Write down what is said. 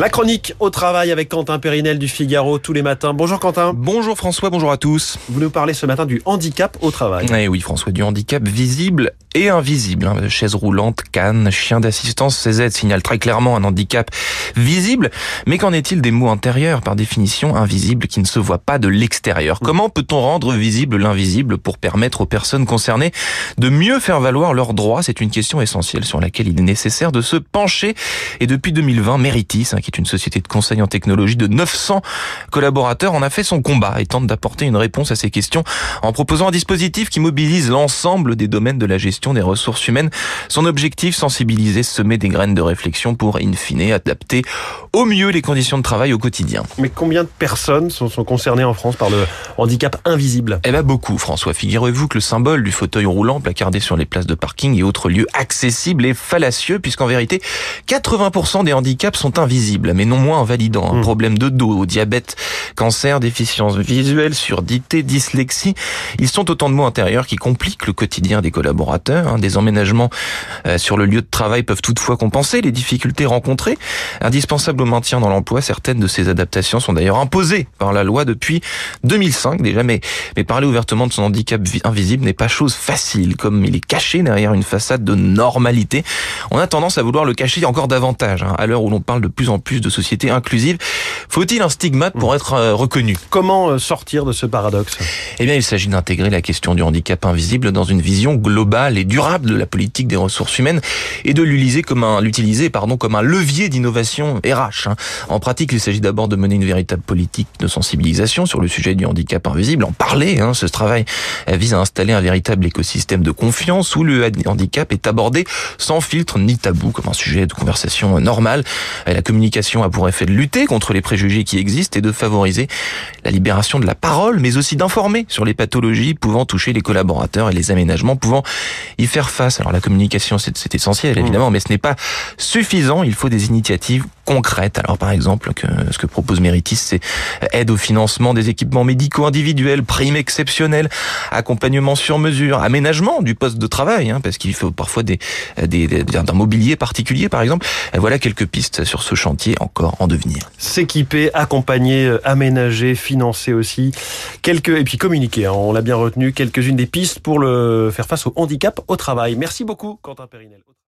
La chronique au travail avec Quentin Périnel du Figaro tous les matins. Bonjour Quentin. Bonjour François, bonjour à tous. Vous nous parlez ce matin du handicap au travail. Eh oui François, du handicap visible et invisible. Hein. Chaise roulante, canne, chien d'assistance, ces aides signalent très clairement un handicap visible. Mais qu'en est-il des mots intérieurs, par définition invisibles, qui ne se voient pas de l'extérieur? Comment peut-on rendre visible l'invisible pour permettre aux personnes concernées de mieux faire valoir leurs droits? C'est une question essentielle sur laquelle il est nécessaire de se pencher. Et depuis 2020, Meritis, hein, qui est une société de conseil en technologie de 900 collaborateurs, en a fait son combat et tente d'apporter une réponse à ces questions en proposant un dispositif qui mobilise l'ensemble des domaines de la gestion des ressources humaines. Son objectif, sensibiliser, semer des graines de réflexion pour, in fine, adapter au mieux les conditions de travail au quotidien. Mais combien de personnes sont, sont concernées en France par le handicap invisible? Eh ben beaucoup, François. Figurez-vous que le symbole du fauteuil roulant placardé sur les places de parking et autres lieux accessibles est fallacieux, puisqu'en vérité, 80% des handicaps sont invisibles, mais non moins invalidants. Un Mmh. problème de dos, diabète, cancer, déficience visuelle, surdité, dyslexie. Ils sont autant de mots intérieurs qui compliquent le quotidien des collaborateurs. hein. Des emménagements euh, sur le lieu de travail peuvent toutefois compenser les difficultés rencontrées. Indispensables au maintien dans l'emploi, certaines de ces adaptations sont d'ailleurs imposées par la loi depuis 2005 déjà. Mais, mais parler ouvertement de son handicap vi- invisible n'est pas chose facile, comme il est caché derrière une façade de normalité. On a tendance à vouloir le cacher encore davantage. hein. À l'heure où l'on parle de plus en plus de sociétés inclusives, faut-il un stigmate pour être euh, reconnu? Comment euh, sortir de ce paradoxe? Eh bien, il s'agit d'intégrer la question du handicap invisible dans une vision globale et durable de la politique des ressources humaines et de l'utiliser comme un, l'utiliser, pardon, comme un levier d'innovation RH. hein. En pratique, il s'agit d'abord de mener une véritable politique de sensibilisation sur le sujet du handicap invisible, en parler. hein. Ce travail euh, vise à installer un véritable écosystème de confiance où le handicap est abordé sans filtre ni tabou, comme un sujet de conversation normal. Et La communication a pour effet de lutter contre les préjugés qui existent et de favoriser la libération de la parole, mais aussi d'informer sur les pathologies pouvant toucher les collaborateurs et les aménagements pouvant y faire face. Alors la communication, c'est essentiel évidemment, mais ce n'est pas suffisant. Il faut des initiatives concrètes. Alors par exemple, que, ce que propose Méritis, c'est aide au financement des équipements médicaux individuels, primes exceptionnelles, accompagnement sur mesure, aménagement du poste de travail, hein, parce qu'il faut parfois des, des, des- d'un mobilier particulier, par exemple. Voilà quelques pistes sur ce chantier encore en devenir. S'équiper, accompagner, euh, aménager, financer aussi. Quelques et puis communiquer. hein, on l'a bien retenu. Quelques-unes des pistes pour le faire face au handicap au travail. Merci beaucoup, Quentin Périnel.